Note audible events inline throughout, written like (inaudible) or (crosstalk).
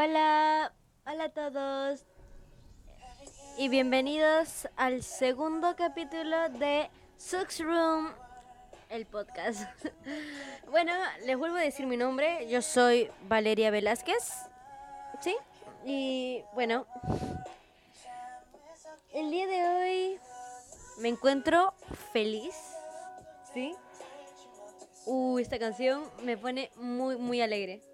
Hola, hola a todos y bienvenidos al segundo capítulo de Sux Room, el podcast. (laughs) bueno, les vuelvo a decir mi nombre, yo soy Valeria Velázquez, ¿sí? Y bueno, el día de hoy me encuentro feliz, ¿sí? Uh, esta canción me pone muy, muy alegre.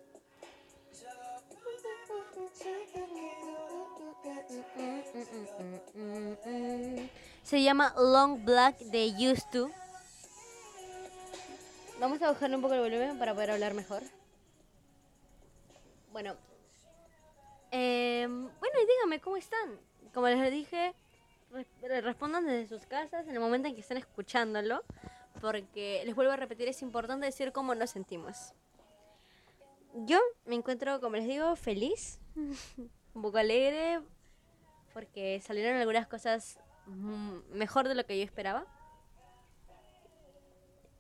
Se llama Long Black de Used to. Vamos a bajarle un poco el volumen para poder hablar mejor. Bueno. Eh, bueno, y díganme, ¿cómo están? Como les dije, respondan desde sus casas en el momento en que estén escuchándolo. Porque, les vuelvo a repetir, es importante decir cómo nos sentimos. Yo me encuentro, como les digo, feliz, (laughs) un poco alegre, porque salieron algunas cosas mejor de lo que yo esperaba.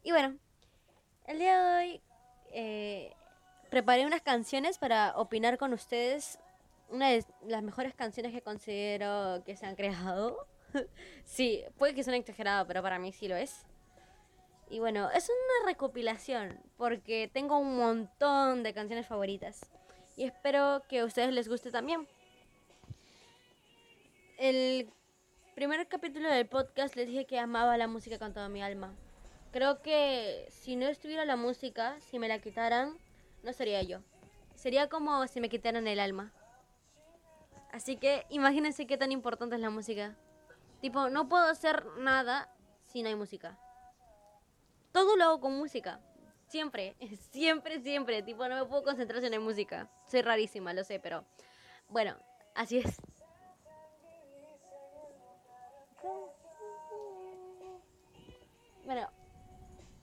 Y bueno, el día de hoy eh, preparé unas canciones para opinar con ustedes. Una de las mejores canciones que considero que se han creado. (laughs) sí, puede que suene exagerado, pero para mí sí lo es. Y bueno, es una recopilación porque tengo un montón de canciones favoritas. Y espero que a ustedes les guste también. El primer capítulo del podcast les dije que amaba la música con toda mi alma. Creo que si no estuviera la música, si me la quitaran, no sería yo. Sería como si me quitaran el alma. Así que imagínense qué tan importante es la música. Tipo, no puedo hacer nada si no hay música. Todo lo hago con música. Siempre, (laughs) siempre, siempre. Tipo, no me puedo concentrar en la música. Soy rarísima, lo sé, pero bueno, así es. Bueno,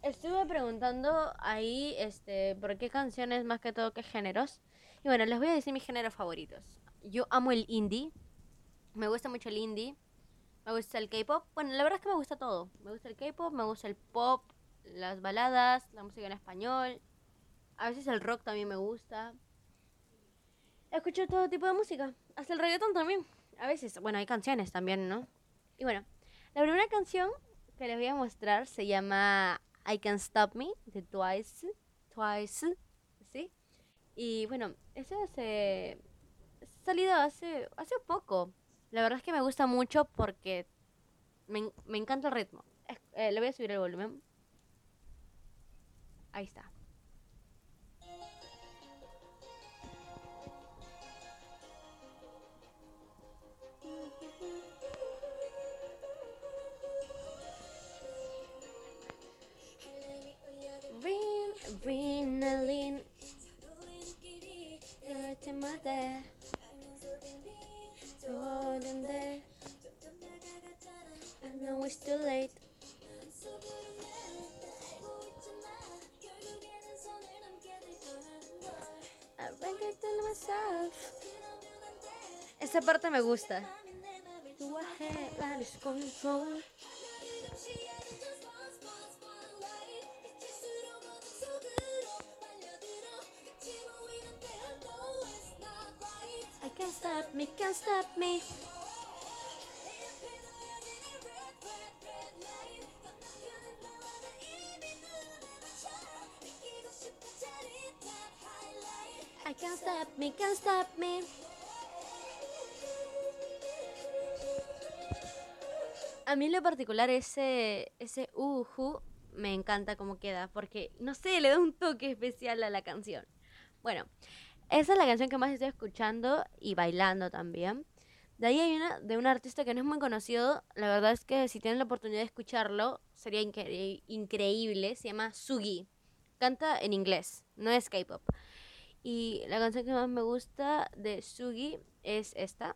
estuve preguntando ahí, este, por qué canciones más que todo qué géneros. Y bueno, les voy a decir mis géneros favoritos. Yo amo el indie. Me gusta mucho el indie. Me gusta el K-pop. Bueno, la verdad es que me gusta todo. Me gusta el K-pop, me gusta el pop, las baladas, la música en español. A veces el rock también me gusta. Escucho todo tipo de música. Hasta el reggaetón también. A veces, bueno, hay canciones también, ¿no? Y bueno, la primera canción que les voy a mostrar se llama I Can Stop Me de Twice. Twice, ¿sí? Y bueno, ese se ha salido hace, hace poco. La verdad es que me gusta mucho porque me, me encanta el ritmo. Eh, le voy a subir el volumen. Ahí está. Adrenaline. You're to my dad. Told him that. I know it's too late. Esa parte me gusta. I can't stop me, can't stop me. I can't stop me, can't stop me. A mí lo particular ese, ese uhu me encanta cómo queda, porque no sé, le da un toque especial a la canción. Bueno, esa es la canción que más estoy escuchando y bailando también. De ahí hay una de un artista que no es muy conocido. La verdad es que si tienen la oportunidad de escucharlo, sería increíble. Se llama Sugi. Canta en inglés, no es K-pop. Y la canción que más me gusta de Sugi es esta.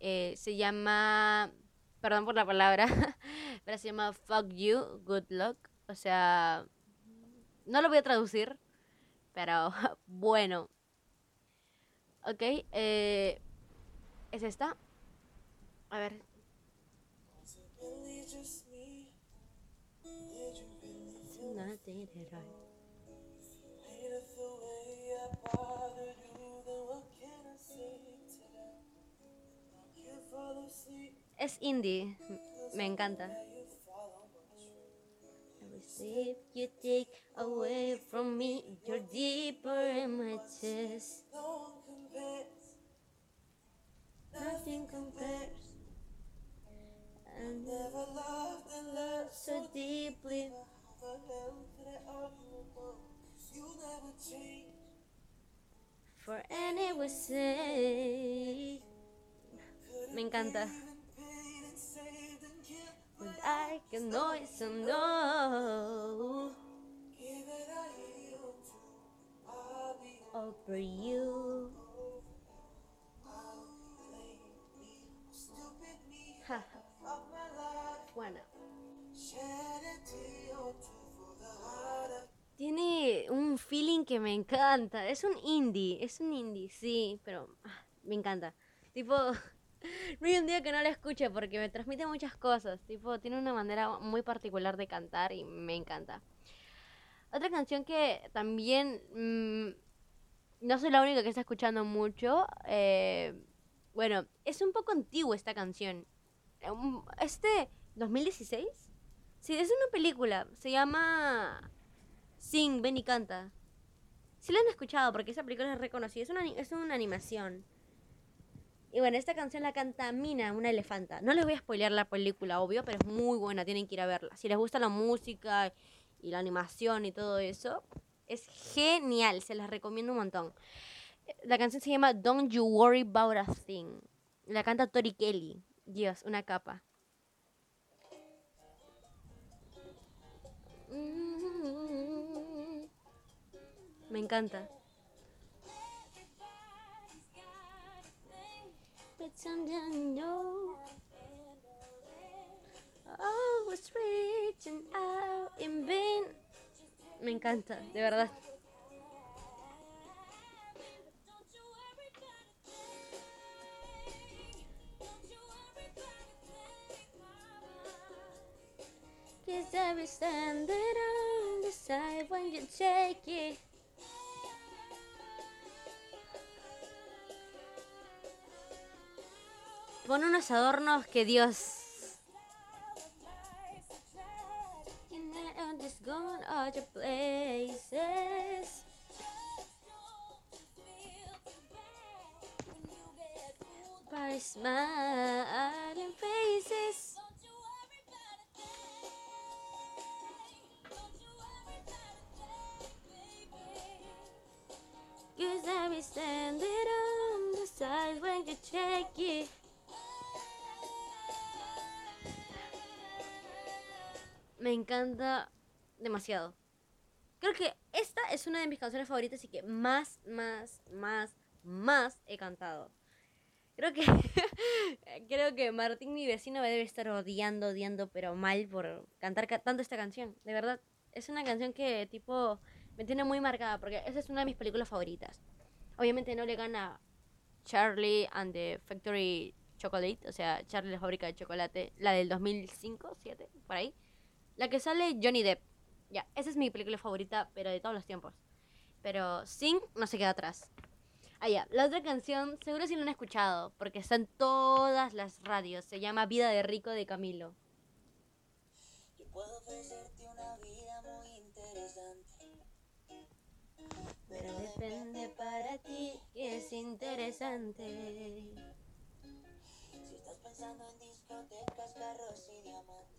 Eh, se llama, perdón por la palabra, (laughs) pero se llama Fuck You, Good Luck. O sea, no lo voy a traducir, pero (laughs) bueno. Ok, eh, es esta. A ver. Es indie, me encanta. Every you take away from me, you're deeper in. Compares. I never loved and loved so deeply. For any was say. Me encanta. With I can and know. Over you. Que me encanta. Es un indie, es un indie, sí, pero ah, me encanta. Tipo, (laughs) no hay un día que no la escuche porque me transmite muchas cosas. Tipo, tiene una manera muy particular de cantar y me encanta. Otra canción que también mm, no soy la única que está escuchando mucho. Eh, bueno, es un poco antiguo esta canción. Este 2016. Sí, es una película. Se llama Sing, ven y canta. Si la han escuchado porque esa película es reconocida. Es una, es una animación. Y bueno, esta canción la canta Mina, una elefanta. No les voy a spoilear la película, obvio, pero es muy buena, tienen que ir a verla. Si les gusta la música y la animación y todo eso, es genial, se las recomiendo un montón. La canción se llama Don't You Worry About a Thing. La canta Tori Kelly. Dios, una capa. Me encanta. Me encanta, de verdad. Cause every stand that on the side when you take it. Pon unos adornos que Dios. Me encanta demasiado. Creo que esta es una de mis canciones favoritas y que más, más, más, más he cantado. Creo que (laughs) creo que Martín, mi vecino, me debe estar odiando, odiando, pero mal por cantar tanto esta canción. De verdad, es una canción que tipo me tiene muy marcada porque esa es una de mis películas favoritas. Obviamente no le gana Charlie and the Factory Chocolate, o sea, Charlie la fábrica de chocolate, la del 2005, 7, por ahí. La que sale Johnny Depp. Ya, esa es mi película favorita, pero de todos los tiempos. Pero Sing no se queda atrás. Ah, ya, la otra canción, seguro si no la han escuchado, porque está en todas las radios. Se llama Vida de Rico de Camilo. Yo puedo ofrecerte una vida muy interesante. Pero depende para ti que es interesante. Si estás pensando en discotecas, carros y diamantes.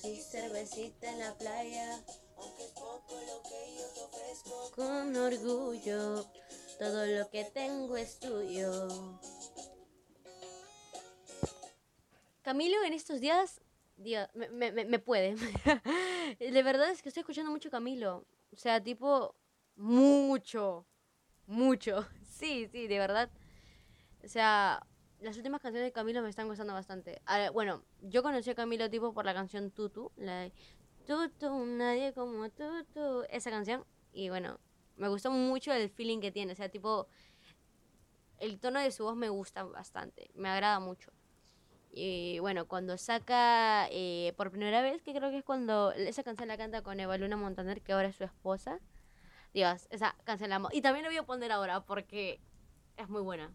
Si cervecita en la playa, aunque es poco lo que yo te ofrezco, con orgullo, todo lo que tengo es tuyo. Camilo en estos días, Dios, me, me, me puede. (laughs) de verdad es que estoy escuchando mucho Camilo. O sea, tipo, mucho, mucho. (laughs) Sí, sí, de verdad. O sea, las últimas canciones de Camilo me están gustando bastante. Ah, bueno, yo conocí a Camilo tipo por la canción Tutu, la de Tutu, nadie como Tutu, esa canción. Y bueno, me gustó mucho el feeling que tiene, o sea, tipo, el tono de su voz me gusta bastante, me agrada mucho. Y bueno, cuando saca eh, por primera vez, que creo que es cuando esa canción la canta con Eva Luna Montaner, que ahora es su esposa. Dios, esa canción la amo. Y también la voy a poner ahora porque es muy buena.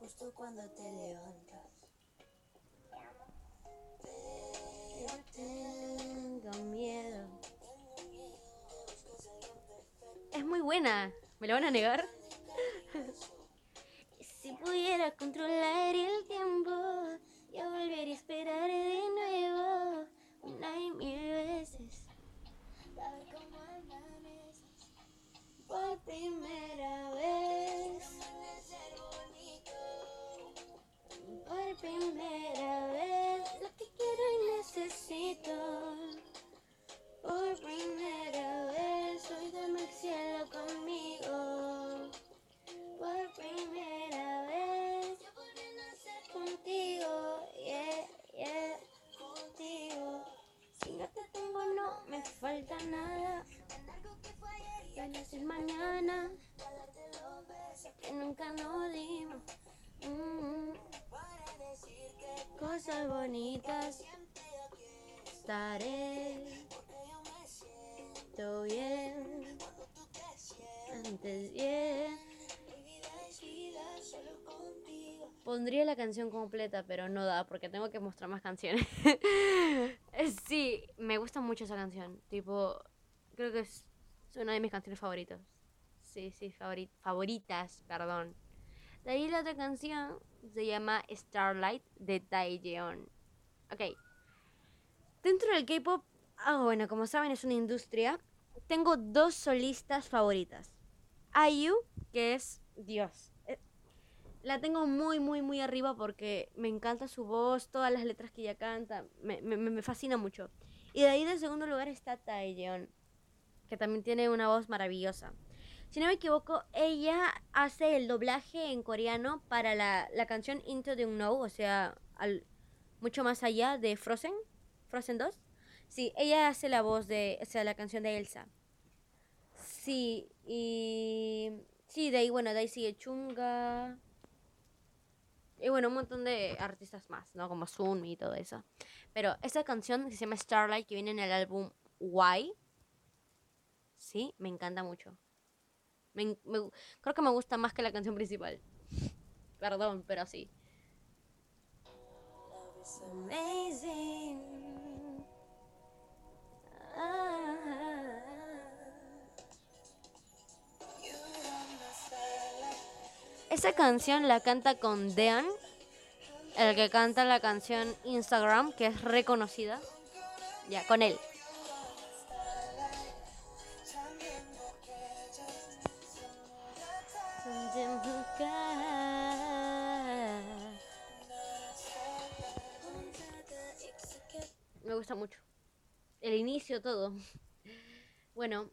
Justo cuando te levantas. Pero tengo miedo. Es muy buena. ¿Me lo van a negar? si pudiera controlar el tiempo, yo volvería a esperar de nuevo una y mil veces. Por primera vez. Por primera vez, lo que quiero y necesito. Por primera vez, hoy dame el cielo conmigo. Por primera vez, yo a nacer contigo, yeah, yeah, contigo. Si no te tengo, no me falta nada. Pondría la canción completa, pero no da porque tengo que mostrar más canciones. (laughs) sí, me gusta mucho esa canción. Tipo, creo que es una de mis canciones favoritas. Sí, sí, favoritas, perdón. De ahí la otra canción se llama Starlight de Taeyeon. Ok. Dentro del K-pop, ah, bueno, como saben, es una industria. Tengo dos solistas favoritas. IU, que es Dios. La tengo muy, muy, muy arriba porque me encanta su voz, todas las letras que ella canta. Me, me, me fascina mucho. Y de ahí, de segundo lugar, está Taeyeon, que también tiene una voz maravillosa. Si no me equivoco, ella hace el doblaje en coreano para la, canción Into the Unknown, o sea, al, mucho más allá de Frozen, Frozen 2. Sí, ella hace la voz de, o sea, la canción de Elsa. Sí, y... Sí, de ahí, bueno, de ahí sigue Chunga. Y bueno, un montón de artistas más, ¿no? Como Sun y todo eso. Pero esta canción que se llama Starlight, que viene en el álbum Why, sí, me encanta mucho creo que me gusta más que la canción principal. Perdón, pero sí. Esa canción la canta con Dean, el que canta la canción Instagram, que es reconocida. Ya, con él. Me gusta mucho. El inicio, todo. Bueno,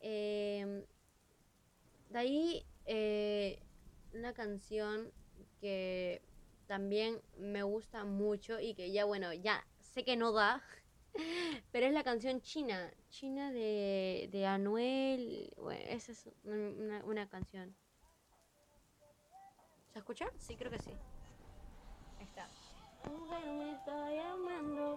em, de ahí eh, una canción que también me gusta mucho y que ya, bueno, ya sé que no da, (laughs) pero es la canción China, China de, de Anuel. Bueno, esa es una, una canción. ¿Se escucha? Sí, creo que sí. Ahí está. me está llamando.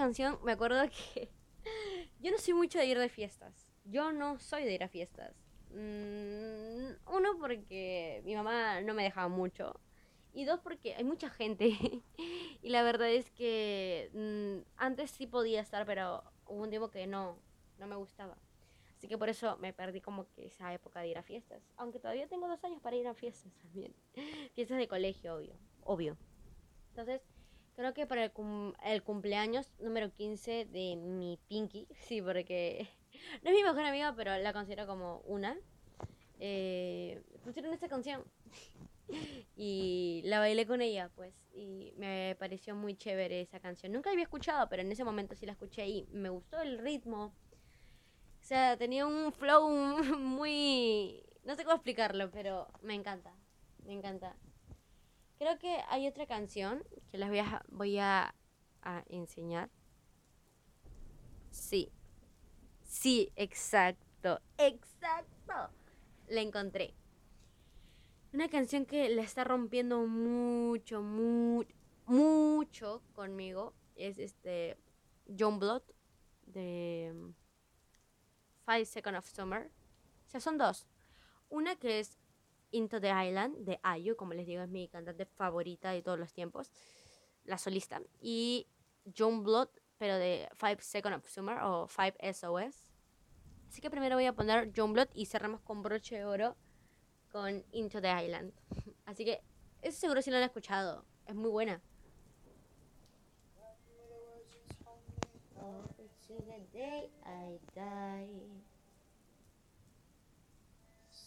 Canción, me acuerdo que (laughs) yo no soy mucho de ir de fiestas. Yo no soy de ir a fiestas. Mm, uno, porque mi mamá no me dejaba mucho. Y dos, porque hay mucha gente. (laughs) y la verdad es que mm, antes sí podía estar, pero hubo un tiempo que no, no me gustaba. Así que por eso me perdí como que esa época de ir a fiestas. Aunque todavía tengo dos años para ir a fiestas también. (laughs) fiestas de colegio, obvio. Obvio. Entonces, creo que para el, el cumpleaños número 15 de mi Pinky, (laughs) sí, porque (laughs) no es mi mejor amiga, pero la considero como una. Eh, pusieron esta canción (laughs) y la bailé con ella, pues, y me pareció muy chévere esa canción. Nunca la había escuchado, pero en ese momento sí la escuché y me gustó el ritmo. O sea, tenía un flow muy... No sé cómo explicarlo, pero me encanta, me encanta. Creo que hay otra canción que les voy a, voy a, a enseñar. Sí, sí, exacto, exacto. La encontré. Una canción que la está rompiendo mucho, mucho, mucho conmigo es este John Blood de Five Seconds of Summer. O sea, son dos. Una que es Into the Island de Ayu, como les digo, es mi cantante favorita de todos los tiempos, la solista. Y John Blood, pero de Five Seconds of Summer o Five SOS. Así que primero voy a poner John Blood y cerramos con broche de oro con Into the Island. (laughs) Así que eso seguro si lo han escuchado. Es muy buena.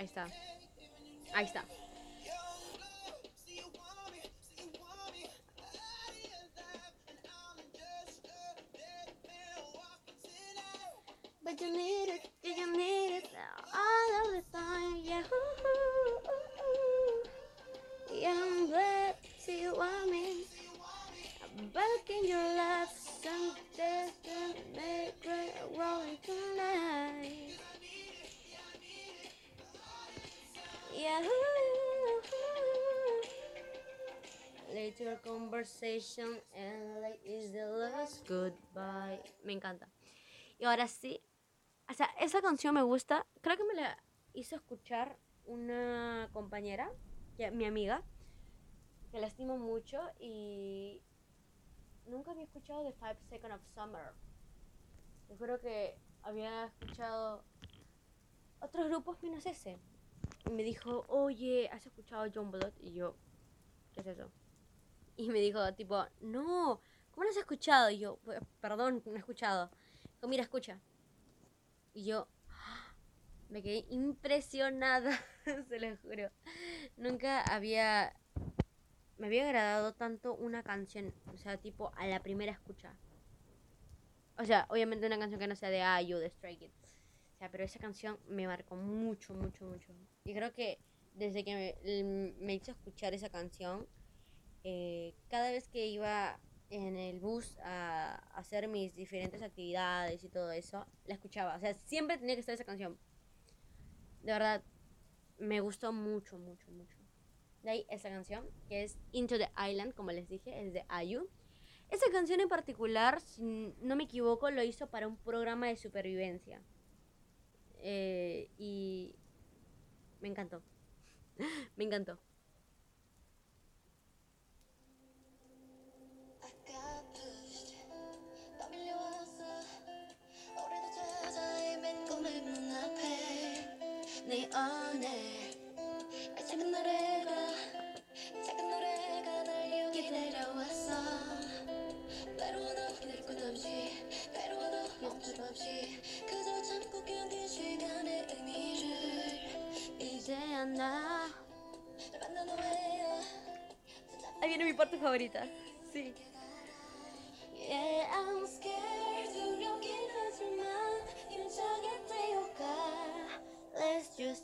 Ahí está. Ahí está. But you need it, you need it all of the time, yeah. Conversation and like is the last goodbye. Me encanta. Y ahora sí, o sea, esa canción me gusta. Creo que me la hizo escuchar una compañera, mi amiga, que la estimo mucho y nunca había escuchado The Five Seconds of Summer. Yo creo que había escuchado otros grupos menos ese. Y me dijo, oye, ¿has escuchado John Blood? Y yo, ¿qué es eso? Y me dijo, tipo, no, ¿cómo no has escuchado? Y yo, perdón, no he escuchado. Dijo, mira, escucha. Y yo, (gasps) me quedé impresionada, (laughs) se lo juro. Nunca había me había agradado tanto una canción, o sea, tipo a la primera escucha. O sea, obviamente una canción que no sea de IU, de Stray Kids. O sea, pero esa canción me marcó mucho, mucho, mucho. Y creo que desde que me, hizo escuchar esa canción, eh, cada vez que iba en el bus a hacer mis diferentes actividades y todo eso, la escuchaba. O sea, siempre tenía que estar esa canción. De verdad, me gustó mucho, mucho, mucho de ahí esa canción, que es Into the Island, como les dije, es de Ayu. Esa canción en particular, si no me equivoco, lo hizo para un programa de supervivencia. Eh, y me encantó. (laughs) me encantó. Ahí viene mi Porto favorita. Sí. Yeah, I'm scared.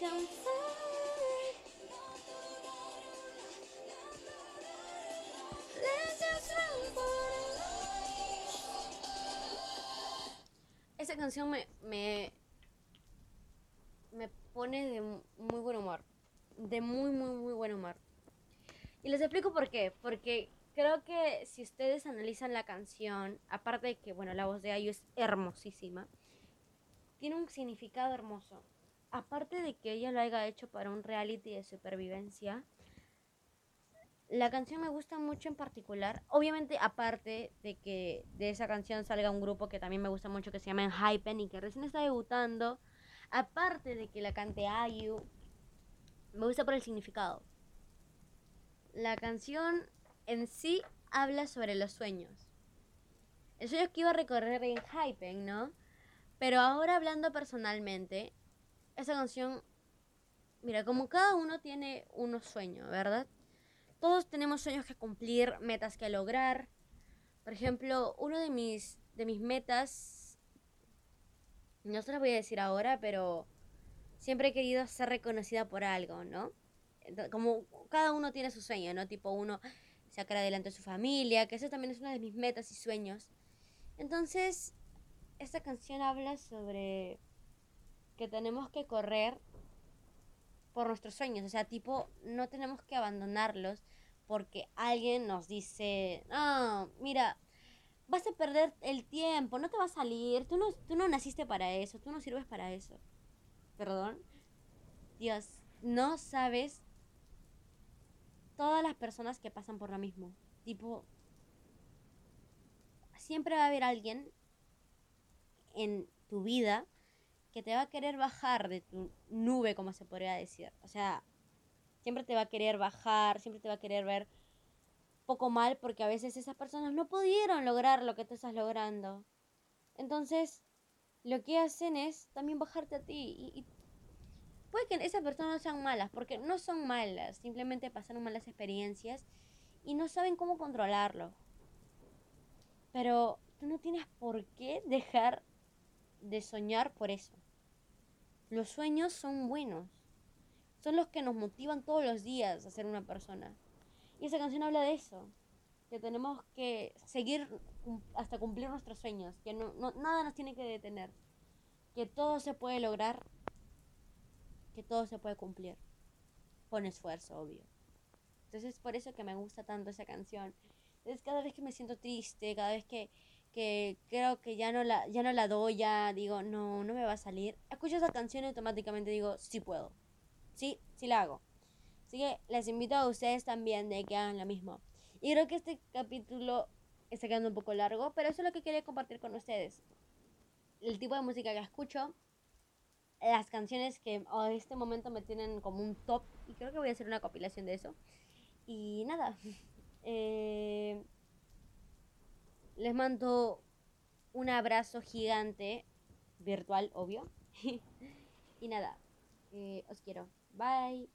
come canción me, me, me pone de muy buen humor. De muy, muy, muy buen humor. Y les explico por qué. Porque creo que si ustedes analizan la canción, aparte de que, bueno, la voz de Ayu es hermosísima, tiene un significado hermoso. Aparte de que ella lo haya hecho para un reality de supervivencia, la canción me gusta mucho en particular. Obviamente, aparte de que de esa canción salga un grupo que también me gusta mucho que se llama Hypen y que recién está debutando. Aparte de que la cante Ayu, me gusta por el significado. La canción en sí habla sobre los sueños. El sueño es que iba a recorrer en Hypen, ¿no? Pero ahora hablando personalmente, esa canción, mira, como cada uno tiene unos sueños, ¿verdad? Todos tenemos sueños que cumplir, metas que lograr. Por ejemplo, uno de mis, de mis metas, no se las voy a decir ahora, pero siempre he querido ser reconocida por algo, ¿no? Como cada uno tiene su sueño, ¿no? Tipo uno sacar adelante a su familia, que eso también es una de mis metas y sueños. Entonces, esta canción habla sobre que tenemos que correr por nuestros sueños. O sea, tipo, no tenemos que abandonarlos porque alguien nos dice, no, mira, vas a perder el tiempo, no te va a salir, tú no, tú no naciste para eso, tú no sirves para eso. Perdón. Dios, no sabes todas las personas que pasan por lo mismo. Tipo, siempre va a haber alguien en tu vida que te va a querer bajar de tu nube, como se podría decir. O sea, siempre te va a querer bajar, siempre te va a querer ver poco mal porque a veces esas personas no pudieron lograr lo que tú estás logrando. Entonces, lo que hacen es también bajarte a ti. Y, puede que esas personas no sean malas, porque no son malas, simplemente pasaron malas experiencias y no saben cómo controlarlo. Pero tú no tienes por qué dejar de soñar por eso. Los sueños son buenos. Son los que nos motivan todos los días a ser una persona. Y esa canción habla de eso. Que tenemos que seguir hasta cumplir nuestros sueños. Que no, nada nos tiene que detener. Que todo se puede lograr. Que todo se puede cumplir. Con esfuerzo, obvio. Entonces es por eso que me gusta tanto esa canción. Es cada vez que me siento triste, cada vez que, que creo que ya no la, ya no la doy, ya digo, no, no me va a salir. Escucho esa canción y automáticamente digo, sí puedo. Sí, sí la hago. Así que les invito a ustedes también de que hagan lo mismo. Y creo que este capítulo está quedando un poco largo, pero eso es lo que quería compartir con ustedes. El tipo de música que escucho, las canciones que a este momento me tienen como un top, y creo que voy a hacer una compilación de eso. Y nada, (laughs) eh, les mando un abrazo gigante, virtual, obvio. (laughs) y nada, eh, os quiero. Bye.